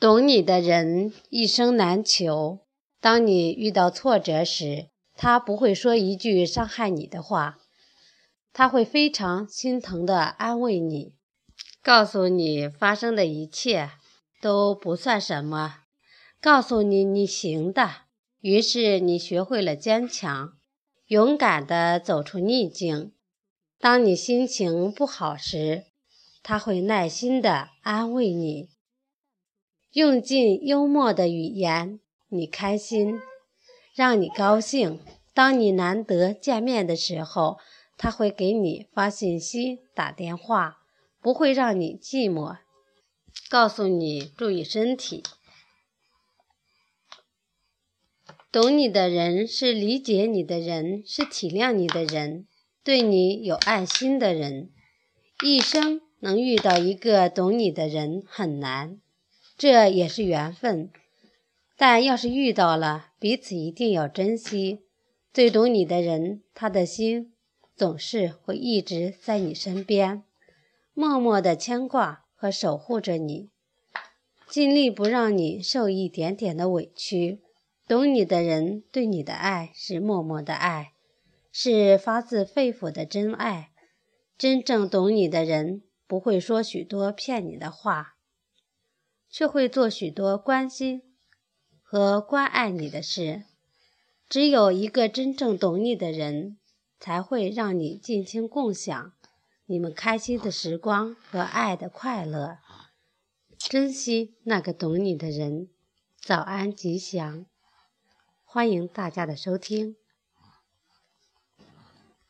懂你的人一生难求。当你遇到挫折时，他不会说一句伤害你的话，他会非常心疼地安慰你，告诉你发生的一切都不算什么，告诉你你行的。于是你学会了坚强，勇敢地走出逆境。当你心情不好时，他会耐心地安慰你，用尽幽默的语言，你开心，让你高兴。当你难得见面的时候，他会给你发信息、打电话，不会让你寂寞，告诉你注意身体。懂你的人是理解你的人，是体谅你的人。对你有爱心的人，一生能遇到一个懂你的人很难，这也是缘分。但要是遇到了，彼此一定要珍惜。最懂你的人，他的心总是会一直在你身边，默默的牵挂和守护着你，尽力不让你受一点点的委屈。懂你的人对你的爱是默默的爱。是发自肺腑的真爱。真正懂你的人，不会说许多骗你的话，却会做许多关心和关爱你的事。只有一个真正懂你的人，才会让你尽情共享你们开心的时光和爱的快乐。珍惜那个懂你的人。早安，吉祥！欢迎大家的收听。